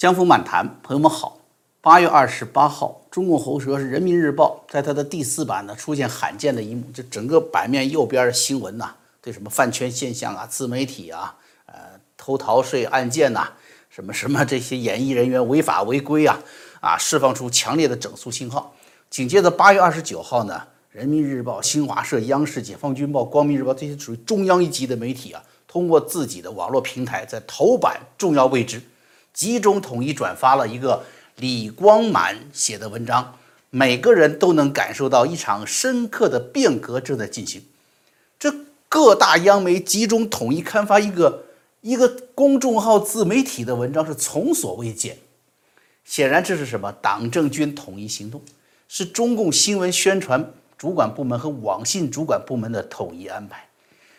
江峰漫谈，朋友们好。八月二十八号，中共喉舌是《人民日报》在它的第四版呢出现罕见的一幕，就整个版面右边的新闻呐，对什么饭圈现象啊、自媒体啊、呃偷逃税案件呐、什么什么这些演艺人员违法违规啊啊，释放出强烈的整肃信号。紧接着八月二十九号呢，《人民日报》、新华社、央视、解放军报、光明日报这些属于中央一级的媒体啊，通过自己的网络平台，在头版重要位置。集中统一转发了一个李光满写的文章，每个人都能感受到一场深刻的变革正在进行。这各大央媒集中统一刊发一个一个公众号自媒体的文章是从所未见。显然，这是什么？党政军统一行动，是中共新闻宣传主管部门和网信主管部门的统一安排。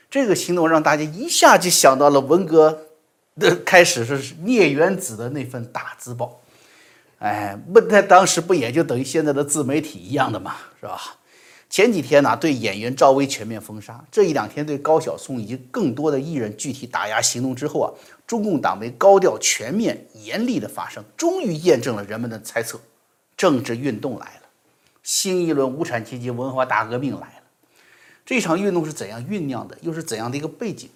这个行动让大家一下就想到了文革。的开始是聂元子的那份大字报，哎，不，在当时不也就等于现在的自媒体一样的嘛，是吧？前几天呢，对演员赵薇全面封杀，这一两天对高晓松以及更多的艺人具体打压行动之后啊，中共党媒高调、全面、严厉的发声，终于验证了人们的猜测，政治运动来了，新一轮无产阶级文化大革命来了。这场运动是怎样酝酿的？又是怎样的一个背景？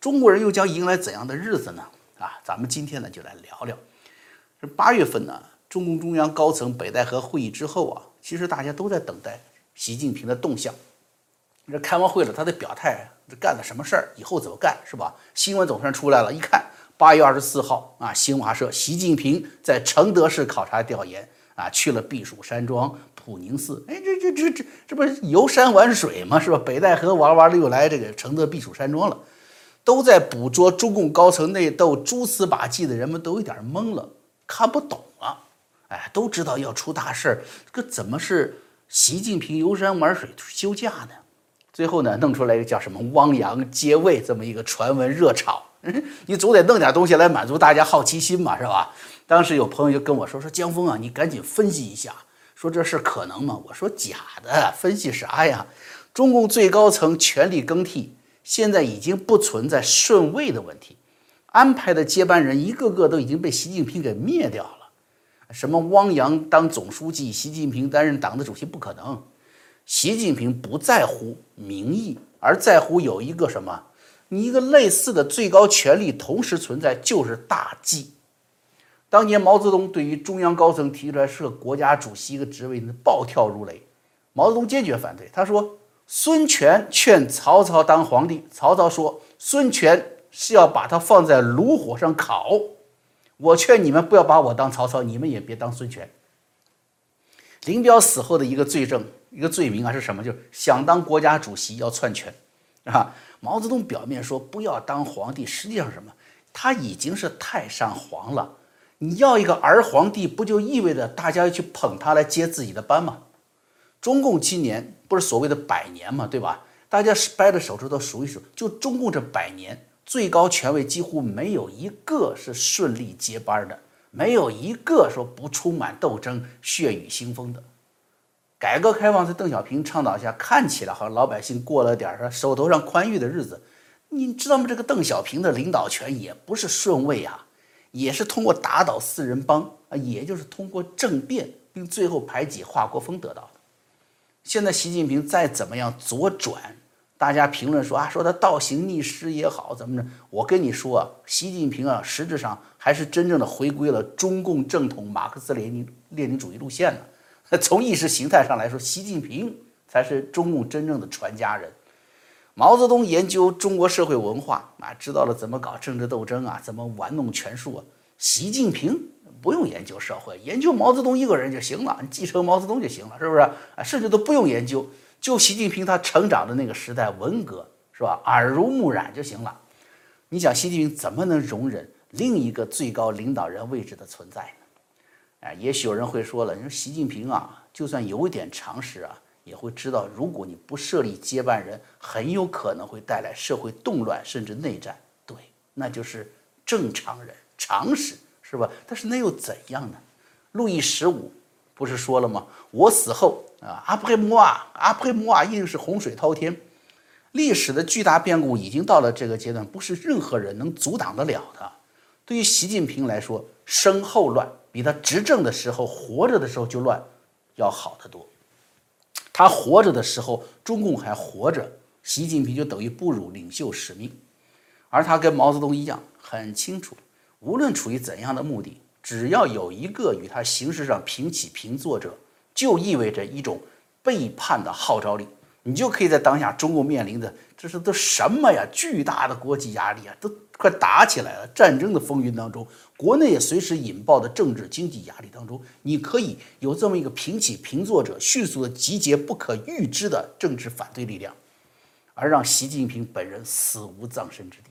中国人又将迎来怎样的日子呢？啊，咱们今天呢就来聊聊。这八月份呢，中共中央高层北戴河会议之后啊，其实大家都在等待习近平的动向。这开完会了，他得表态，这干了什么事儿，以后怎么干，是吧？新闻总算出来了，一看八月二十四号啊，新华社，习近平在承德市考察调研啊，去了避暑山庄普宁寺。哎，这这这这这不是游山玩水吗？是吧？北戴河玩完了，又来这个承德避暑山庄了。都在捕捉中共高层内斗、蛛丝马迹的人们都有点懵了，看不懂了。哎，都知道要出大事儿，这怎么是习近平游山玩水休假呢？最后呢，弄出来一个叫什么“汪洋接位”这么一个传闻热炒。你总得弄点东西来满足大家好奇心嘛，是吧？当时有朋友就跟我说：“说江峰啊，你赶紧分析一下，说这事可能吗？”我说：“假的，分析啥呀？中共最高层权力更替。”现在已经不存在顺位的问题，安排的接班人一个个都已经被习近平给灭掉了。什么汪洋当总书记，习近平担任党的主席不可能。习近平不在乎民意，而在乎有一个什么？你一个类似的最高权力同时存在，就是大计。当年毛泽东对于中央高层提出来设国家主席一个职位，暴跳如雷。毛泽东坚决反对，他说。孙权劝曹操当皇帝，曹操说：“孙权是要把他放在炉火上烤。”我劝你们不要把我当曹操，你们也别当孙权。林彪死后的一个罪证、一个罪名啊是什么？就是想当国家主席要篡权啊。毛泽东表面说不要当皇帝，实际上什么？他已经是太上皇了。你要一个儿皇帝，不就意味着大家要去捧他来接自己的班吗？中共今年不是所谓的百年嘛，对吧？大家掰着手指头数一数，就中共这百年，最高权位几乎没有一个是顺利接班的，没有一个说不充满斗争、血雨腥风的。改革开放在邓小平倡导下，看起来好像老百姓过了点儿手头上宽裕的日子。你知道吗？这个邓小平的领导权也不是顺位啊，也是通过打倒四人帮啊，也就是通过政变，并最后排挤华国锋得到的。现在习近平再怎么样左转，大家评论说啊，说他倒行逆施也好，怎么着？我跟你说啊，习近平啊，实质上还是真正的回归了中共正统马克思列宁列宁主义路线呢。从意识形态上来说，习近平才是中共真正的传家人。毛泽东研究中国社会文化啊，知道了怎么搞政治斗争啊，怎么玩弄权术啊。习近平。不用研究社会，研究毛泽东一个人就行了，你继承毛泽东就行了，是不是？啊，甚至都不用研究，就习近平他成长的那个时代，文革是吧？耳濡目染就行了。你想，习近平怎么能容忍另一个最高领导人位置的存在呢？哎，也许有人会说了，你说习近平啊，就算有一点常识啊，也会知道，如果你不设立接班人，很有可能会带来社会动乱，甚至内战。对，那就是正常人常识。是吧？但是那又怎样呢？路易十五不是说了吗？我死后啊，阿布莫啊，阿布莫啊一定是洪水滔天。历史的巨大变故已经到了这个阶段，不是任何人能阻挡得了的。对于习近平来说，身后乱比他执政的时候活着的时候就乱要好得多。他活着的时候，中共还活着，习近平就等于不辱领袖使命。而他跟毛泽东一样，很清楚，无论处于怎样的目的，只要有一个与他形式上平起平坐者，就意味着一种背叛的号召力。你就可以在当下中国面临的这是都什么呀？巨大的国际压力啊，都快打起来了。战争的风云当中，国内也随时引爆的政治经济压力当中，你可以有这么一个平起平坐者，迅速的集结不可预知的政治反对力量，而让习近平本人死无葬身之地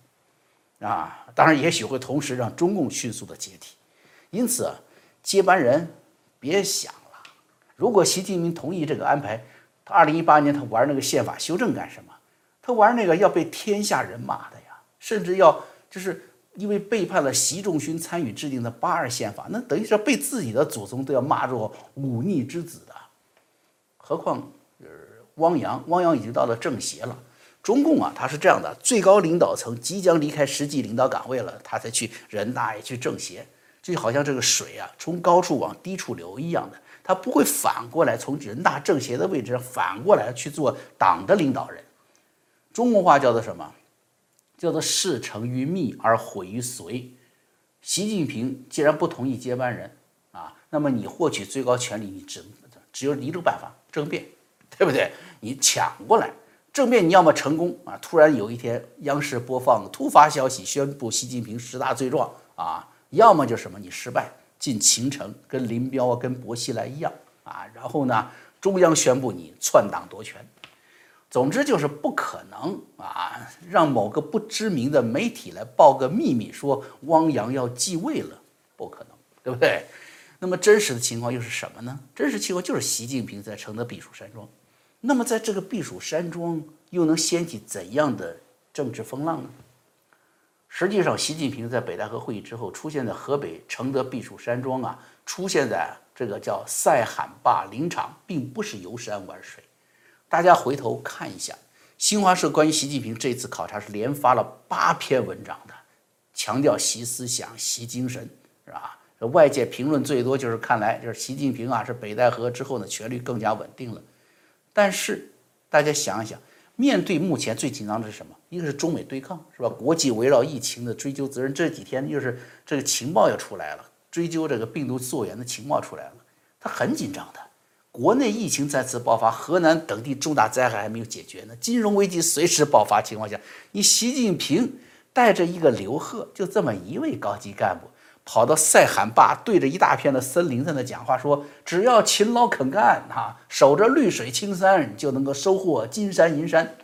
啊！当然，也许会同时让中共迅速的解体。因此，接班人别想了。如果习近平同意这个安排。他二零一八年，他玩那个宪法修正干什么？他玩那个要被天下人骂的呀，甚至要就是因为背叛了习仲勋参与制定的八二宪法，那等于是被自己的祖宗都要骂作忤逆之子的。何况呃汪洋，汪洋已经到了政协了。中共啊，他是这样的，最高领导层即将离开实际领导岗位了，他才去人大也去政协，就好像这个水啊，从高处往低处流一样的。他不会反过来从人大政协的位置上反过来去做党的领导人。中国话叫做什么？叫做事成于密而毁于随。习近平既然不同意接班人啊，那么你获取最高权力，你只只有一个办法：政变，对不对？你抢过来，政变你要么成功啊，突然有一天央视播放突发消息宣布习近平十大罪状啊，要么就什么你失败。进秦城跟林彪啊，跟薄熙来一样啊，然后呢，中央宣布你篡党夺权，总之就是不可能啊，让某个不知名的媒体来报个秘密说汪洋要继位了，不可能，对不对？那么真实的情况又是什么呢？真实情况就是习近平在承德避暑山庄，那么在这个避暑山庄又能掀起怎样的政治风浪呢？实际上，习近平在北戴河会议之后出现在河北承德避暑山庄啊，出现在这个叫塞罕坝林场，并不是游山玩水。大家回头看一下，新华社关于习近平这次考察是连发了八篇文章的，强调习思想、习精神，是吧？外界评论最多就是看来就是习近平啊，是北戴河之后呢，权力更加稳定了。但是大家想一想。面对目前最紧张的是什么？一个是中美对抗，是吧？国际围绕疫情的追究责任，这几天又是这个情报又出来了，追究这个病毒溯源的情报出来了，他很紧张的。国内疫情再次爆发，河南等地重大灾害还没有解决呢，金融危机随时爆发情况下，你习近平带着一个刘鹤，就这么一位高级干部。跑到塞罕坝，对着一大片的森林在那讲话，说只要勤劳肯干，哈，守着绿水青山，就能够收获金山银山。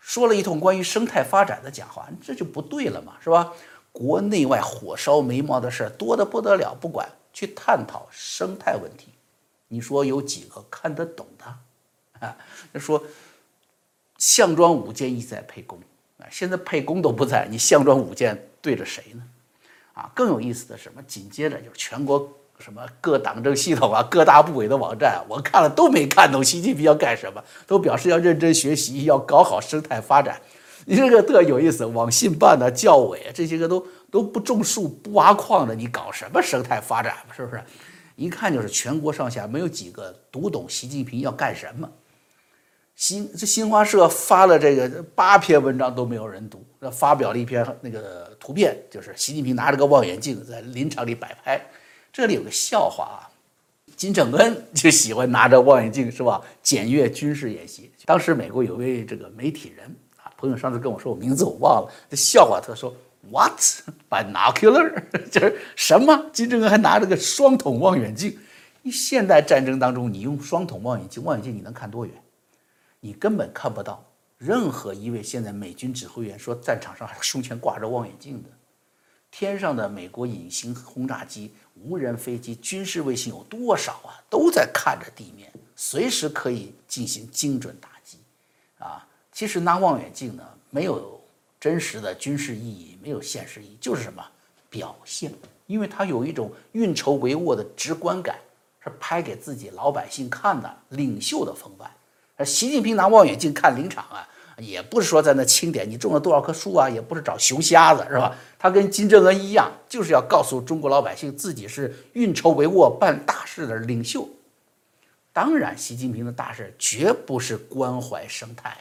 说了一通关于生态发展的讲话，这就不对了嘛，是吧？国内外火烧眉毛的事多得不得了，不管去探讨生态问题，你说有几个看得懂的？啊，说项庄舞剑意在沛公啊，现在沛公都不在，你项庄舞剑对着谁呢？啊，更有意思的什么？紧接着就是全国什么各党政系统啊、各大部委的网站，我看了都没看懂习近平要干什么，都表示要认真学习，要搞好生态发展。你这个特有意思，网信办的教委这些个都都不种树、不挖矿的，你搞什么生态发展？是不是？一看就是全国上下没有几个读懂习近平要干什么。新这新华社发了这个八篇文章都没有人读，那发表了一篇那个图片，就是习近平拿着个望远镜在林场里摆拍。这里有个笑话啊，金正恩就喜欢拿着望远镜是吧？检阅军事演习。当时美国有位这个媒体人啊，朋友上次跟我说，我名字我忘了。这笑话他说，What binocular？就是什么？金正恩还拿着个双筒望远镜。你现代战争当中，你用双筒望远镜，望远镜你能看多远？你根本看不到任何一位现在美军指挥员说战场上胸前挂着望远镜的，天上的美国隐形轰炸机、无人飞机、军事卫星有多少啊？都在看着地面，随时可以进行精准打击。啊，其实拿望远镜呢，没有真实的军事意义，没有现实意义，就是什么表现，因为它有一种运筹帷幄的直观感，是拍给自己老百姓看的领袖的风范。习近平拿望远镜看林场啊，也不是说在那清点你种了多少棵树啊，也不是找熊瞎子，是吧？他跟金正恩一样，就是要告诉中国老百姓自己是运筹帷幄、办大事的领袖。当然，习近平的大事绝不是关怀生态，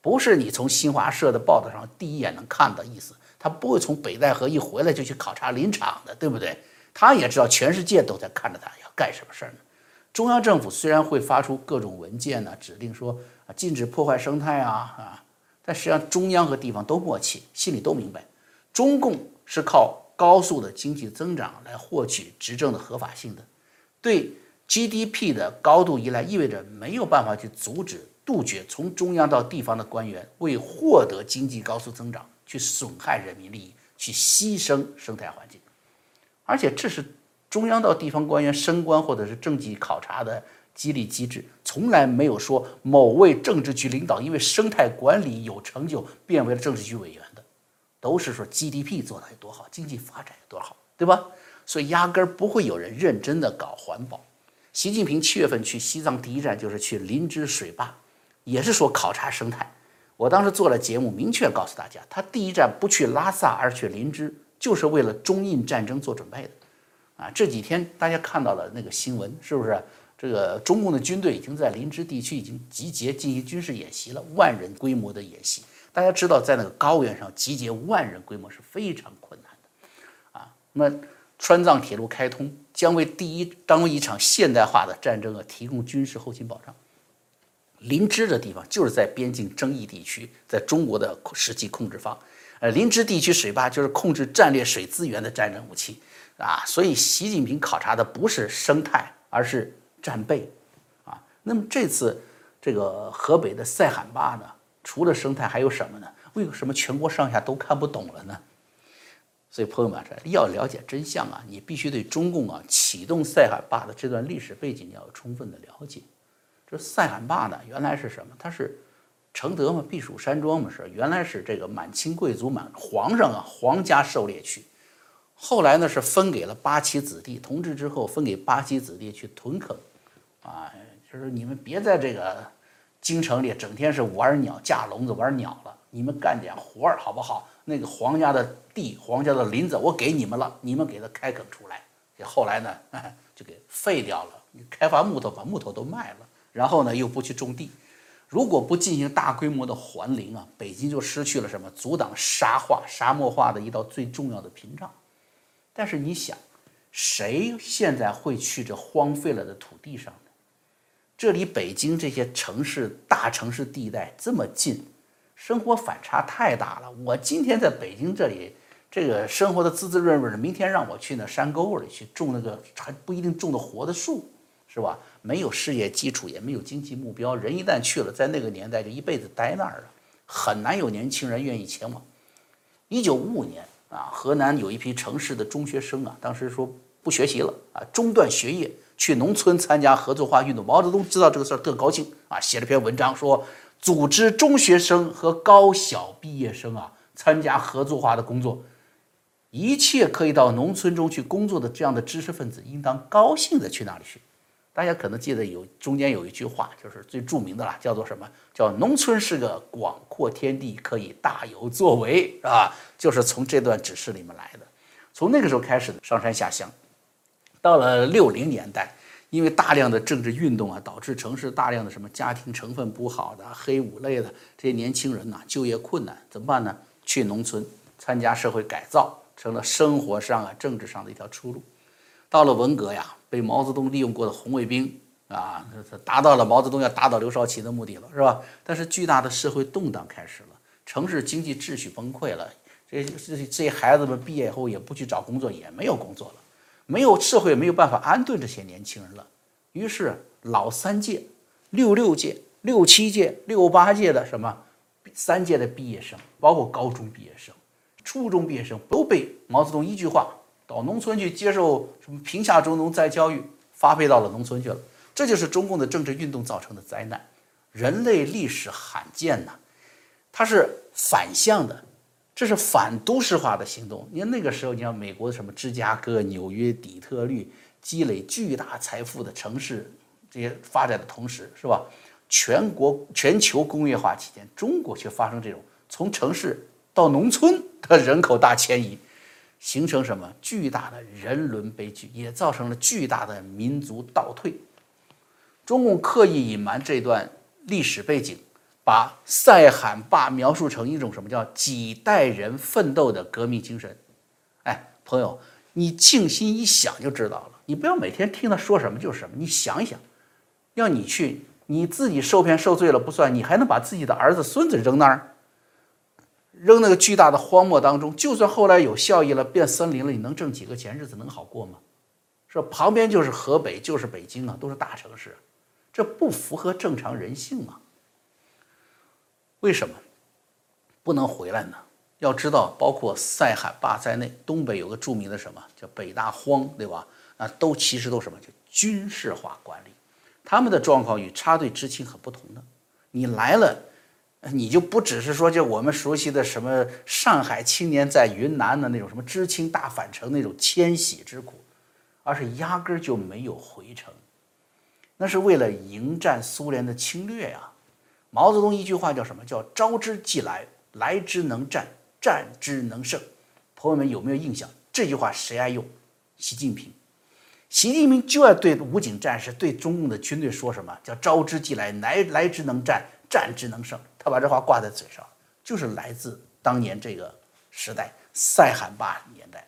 不是你从新华社的报道上第一眼能看到意思。他不会从北戴河一回来就去考察林场的，对不对？他也知道全世界都在看着他要干什么事儿呢。中央政府虽然会发出各种文件呢，指令说啊禁止破坏生态啊啊，但实际上中央和地方都默契，心里都明白，中共是靠高速的经济增长来获取执政的合法性的，对 GDP 的高度依赖意味着没有办法去阻止、杜绝从中央到地方的官员为获得经济高速增长。去损害人民利益，去牺牲生态环境，而且这是中央到地方官员升官或者是政绩考察的激励机制，从来没有说某位政治局领导因为生态管理有成就变为了政治局委员的，都是说 GDP 做的有多好，经济发展有多好，对吧？所以压根儿不会有人认真的搞环保。习近平七月份去西藏第一站就是去林芝水坝，也是说考察生态。我当时做了节目，明确告诉大家，他第一站不去拉萨，而去林芝，就是为了中印战争做准备的。啊，这几天大家看到了那个新闻，是不是？这个中共的军队已经在林芝地区已经集结进行军事演习了，万人规模的演习。大家知道，在那个高原上集结万人规模是非常困难的。啊，那么川藏铁路开通将为第一当一场现代化的战争啊提供军事后勤保障。林芝的地方就是在边境争议地区，在中国的实际控制方。呃，林芝地区水坝就是控制战略水资源的战争武器啊，所以习近平考察的不是生态，而是战备啊。那么这次这个河北的塞罕坝呢，除了生态还有什么呢？为什么全国上下都看不懂了呢？所以朋友们，这要了解真相啊，你必须对中共啊启动塞罕坝的这段历史背景要有充分的了解。这塞罕坝呢，原来是什么？它是承德嘛，避暑山庄嘛，是原来是这个满清贵族、满皇上啊，皇家狩猎区。后来呢，是分给了八旗子弟，同治之后分给八旗子弟去屯垦，啊，就是你们别在这个京城里整天是玩鸟、架笼子玩鸟了，你们干点活儿好不好？那个皇家的地、皇家的林子我给你们了，你们给他开垦出来。后来呢，就给废掉了，开发木头，把木头都卖了。然后呢，又不去种地，如果不进行大规模的还林啊，北京就失去了什么阻挡沙化、沙漠化的一道最重要的屏障。但是你想，谁现在会去这荒废了的土地上呢？这离北京这些城市、大城市地带这么近，生活反差太大了。我今天在北京这里，这个生活的滋滋润润的，明天让我去那山沟里去种那个还不一定种得活的树。是吧？没有事业基础，也没有经济目标，人一旦去了，在那个年代就一辈子待那儿了，很难有年轻人愿意前往。一九五五年啊，河南有一批城市的中学生啊，当时说不学习了啊，中断学业，去农村参加合作化运动。毛泽东知道这个事儿，特高兴啊，写了篇文章说，组织中学生和高小毕业生啊参加合作化的工作，一切可以到农村中去工作的这样的知识分子，应当高兴的去那里去。大家可能记得有中间有一句话，就是最著名的了，叫做什么？叫农村是个广阔天地，可以大有作为，啊，就是从这段指示里面来的。从那个时候开始的上山下乡，到了六零年代，因为大量的政治运动啊，导致城市大量的什么家庭成分不好的黑五类的这些年轻人呐，就业困难，怎么办呢？去农村参加社会改造，成了生活上啊、政治上的一条出路。到了文革呀。被毛泽东利用过的红卫兵啊，他他达到了毛泽东要打倒刘少奇的目的了，是吧？但是巨大的社会动荡开始了，城市经济秩序崩溃了，这这这些孩子们毕业以后也不去找工作，也没有工作了，没有社会没有办法安顿这些年轻人了。于是老三届、六六届、六七届、六八届的什么三届的毕业生，包括高中毕业生、初中毕业生，都被毛泽东一句话。到农村去接受什么贫下中农再教育，发配到了农村去了。这就是中共的政治运动造成的灾难，人类历史罕见呐，它是反向的，这是反都市化的行动。你看那个时候，你看美国的什么芝加哥、纽约、底特律积累巨大财富的城市，这些发展的同时，是吧？全国全球工业化期间，中国却发生这种从城市到农村的人口大迁移，形成什么巨大的人伦悲剧，也造成了巨大的民族倒退。中共刻意隐瞒这段历史背景，把塞罕坝描述成一种什么叫几代人奋斗的革命精神。哎，朋友，你静心一想就知道了。你不要每天听他说什么就是什么，你想一想，要你去。你自己受骗受罪了不算，你还能把自己的儿子孙子扔那儿，扔那个巨大的荒漠当中？就算后来有效益了，变森林了，你能挣几个钱？日子能好过吗？说旁边就是河北，就是北京啊，都是大城市，这不符合正常人性啊！为什么不能回来呢？要知道，包括塞罕坝在内，东北有个著名的什么叫北大荒，对吧？啊，都其实都什么叫军事化管理。他们的状况与插队知青很不同的，你来了，你就不只是说就我们熟悉的什么上海青年在云南的那种什么知青大返程那种迁徙之苦，而是压根儿就没有回城，那是为了迎战苏联的侵略呀。毛泽东一句话叫什么叫招之即来，来之能战，战之能胜。朋友们有没有印象？这句话谁爱用？习近平。习近平就要对武警战士、对中共的军队说什么？叫“招之即来，来来之能战，战之能胜”。他把这话挂在嘴上，就是来自当年这个时代塞罕坝年代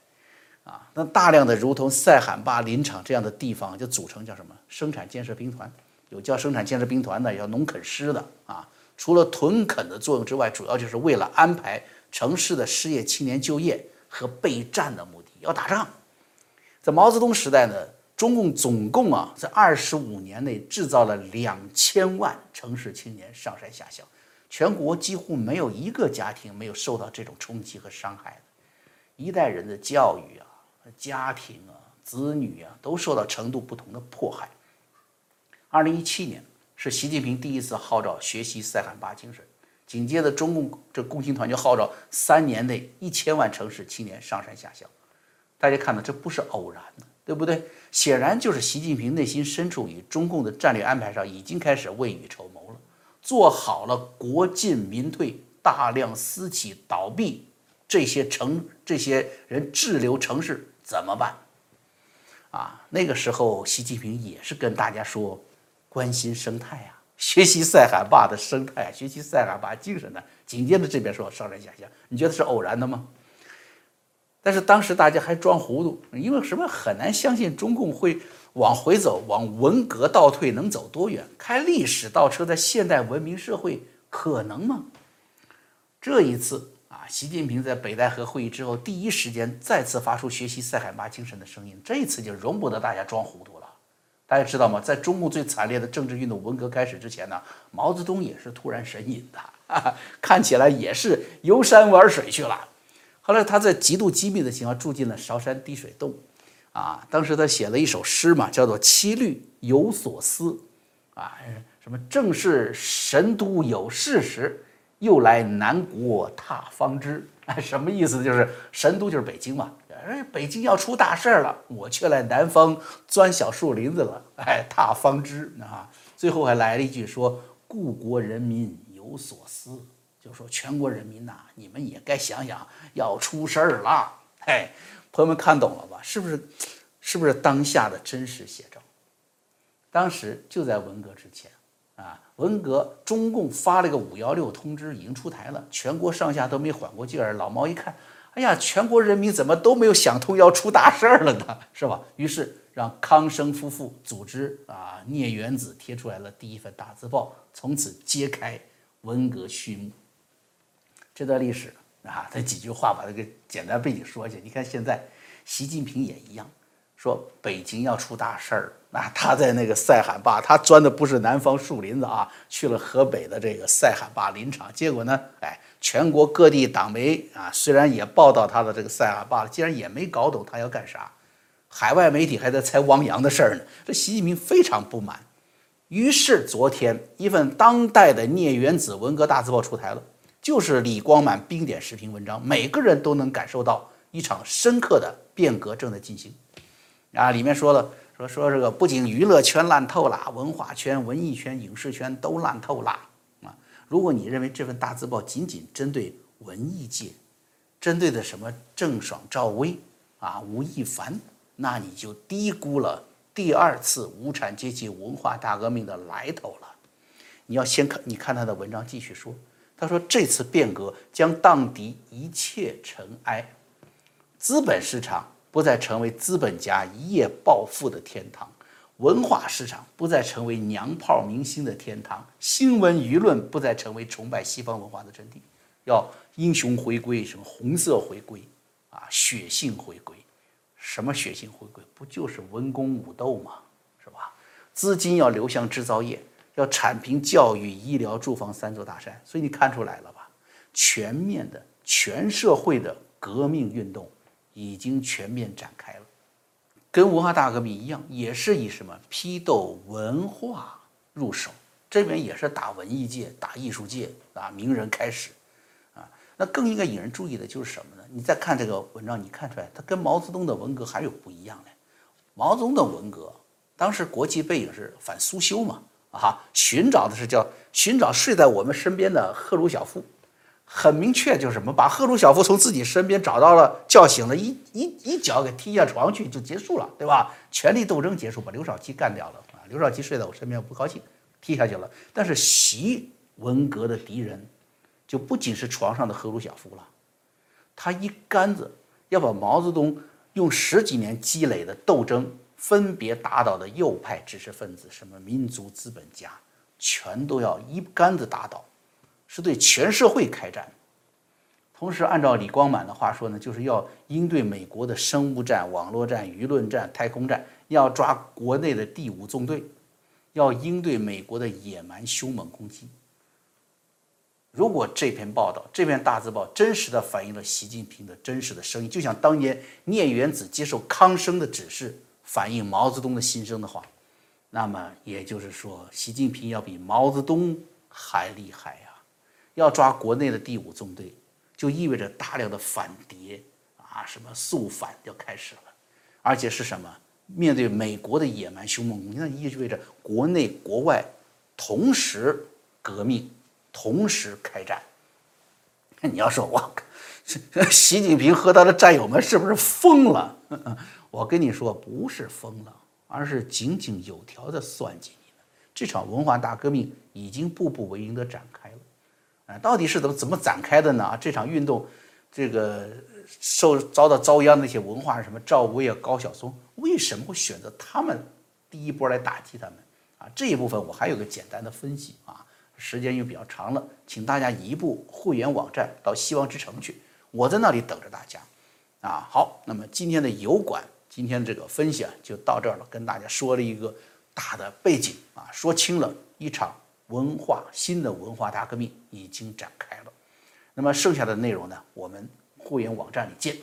啊。那大量的如同塞罕坝林场这样的地方，就组成叫什么生产建设兵团？有叫生产建设兵团的，叫农垦师的啊。除了屯垦的作用之外，主要就是为了安排城市的失业青年就业和备战的目的，要打仗。在毛泽东时代呢，中共总共啊，在二十五年内制造了两千万城市青年上山下乡，全国几乎没有一个家庭没有受到这种冲击和伤害的，一代人的教育啊、家庭啊、子女啊，都受到程度不同的迫害。二零一七年是习近平第一次号召学习塞罕坝精神，紧接着中共这共青团就号召三年内一千万城市青年上山下乡。大家看到，这不是偶然的，对不对？显然就是习近平内心深处与中共的战略安排上已经开始未雨绸缪，做好了国进民退、大量私企倒闭，这些城这些人滞留城市怎么办？啊，那个时候习近平也是跟大家说，关心生态啊，学习塞罕坝的生态，学习塞罕坝精神的。紧接着这边说上山下乡，你觉得是偶然的吗？但是当时大家还装糊涂，因为什么很难相信中共会往回走，往文革倒退能走多远？开历史倒车在现代文明社会可能吗？这一次啊，习近平在北戴河会议之后第一时间再次发出学习塞罕坝精神的声音，这一次就容不得大家装糊涂了。大家知道吗？在中共最惨烈的政治运动文革开始之前呢，毛泽东也是突然神隐的，看起来也是游山玩水去了。后来他在极度机密的情况住进了韶山滴水洞，啊，当时他写了一首诗嘛，叫做《七律有所思》，啊，什么正是神都有事时，又来南国踏方知，哎，什么意思？就是神都就是北京嘛，哎，北京要出大事了，我却来南方钻小树林子了，哎，踏方知啊，最后还来了一句说，故国人民有所思。就说全国人民呐，你们也该想想，要出事儿了。嘿，朋友们看懂了吧？是不是？是不是当下的真实写照？当时就在文革之前啊，文革中共发了个五幺六通知，已经出台了，全国上下都没缓过劲儿。老毛一看，哎呀，全国人民怎么都没有想通要出大事儿了呢？是吧？于是让康生夫妇组织啊，聂元子贴出来了第一份大字报，从此揭开文革序幕。这段历史啊，他几句话把这个简单背景说一下。你看现在，习近平也一样，说北京要出大事儿，那他在那个塞罕坝，他钻的不是南方树林子啊，去了河北的这个塞罕坝林场。结果呢，哎，全国各地党媒啊，虽然也报道他的这个塞罕坝了，竟然也没搞懂他要干啥。海外媒体还在猜汪洋的事儿呢，这习近平非常不满。于是昨天，一份当代的聂元子文革大字报出台了。就是李光满冰点视频文章，每个人都能感受到一场深刻的变革正在进行。啊，里面说了，说说这个不仅娱乐圈烂透了，文化圈、文艺圈、影视圈都烂透了啊！如果你认为这份大字报仅仅针对文艺界，针对的什么郑爽、赵薇啊、吴亦凡，那你就低估了第二次无产阶级文化大革命的来头了。你要先看，你看他的文章继续说，他说这次变革将荡涤一切尘埃，资本市场。不再成为资本家一夜暴富的天堂，文化市场不再成为娘炮明星的天堂，新闻舆论不再成为崇拜西方文化的阵地。要英雄回归，什么红色回归啊，血性回归，什么血性回归？不就是文攻武斗吗？是吧？资金要流向制造业，要铲平教育、医疗、住房三座大山。所以你看出来了吧？全面的、全社会的革命运动。已经全面展开了，跟文化大革命一样，也是以什么批斗文化入手，这边也是打文艺界、打艺术界啊名人开始，啊，那更应该引人注意的就是什么呢？你再看这个文章，你看出来它跟毛泽东的文革还有不一样呢。毛泽东的文革当时国际背景是反苏修嘛，啊，寻找的是叫寻找睡在我们身边的赫鲁晓夫。很明确，就是什么，把赫鲁晓夫从自己身边找到了，叫醒了，一一一脚给踢下床去，就结束了，对吧？权力斗争结束，把刘少奇干掉了啊！刘少奇睡在我身边，不高兴，踢下去了。但是习文革的敌人，就不仅是床上的赫鲁晓夫了，他一竿子要把毛泽东用十几年积累的斗争分别打倒的右派知识分子，什么民族资本家，全都要一竿子打倒。是对全社会开战，同时按照李光满的话说呢，就是要应对美国的生物战、网络战、舆论战、太空战，要抓国内的第五纵队，要应对美国的野蛮凶猛攻击。如果这篇报道、这篇大字报真实的反映了习近平的真实的声音，就像当年聂元子接受康生的指示，反映毛泽东的心声的话，那么也就是说，习近平要比毛泽东还厉害呀。要抓国内的第五纵队，就意味着大量的反谍啊，什么肃反要开始了，而且是什么？面对美国的野蛮凶猛攻击，那意味着国内国外同时革命，同时开战。你要说我，习近平和他的战友们是不是疯了？我跟你说，不是疯了，而是井井有条的算计你们。这场文化大革命已经步步为营的展开了。啊到底是怎么怎么展开的呢？这场运动，这个受遭到遭殃的那些文化什么赵薇啊、高晓松，为什么会选择他们第一波来打击他们？啊，这一部分我还有个简单的分析啊，时间又比较长了，请大家移步会员网站到希望之城去，我在那里等着大家。啊，好，那么今天的油管，今天这个分析啊就到这儿了，跟大家说了一个大的背景啊，说清了一场。文化新的文化大革命已经展开了，那么剩下的内容呢？我们互联网站里见。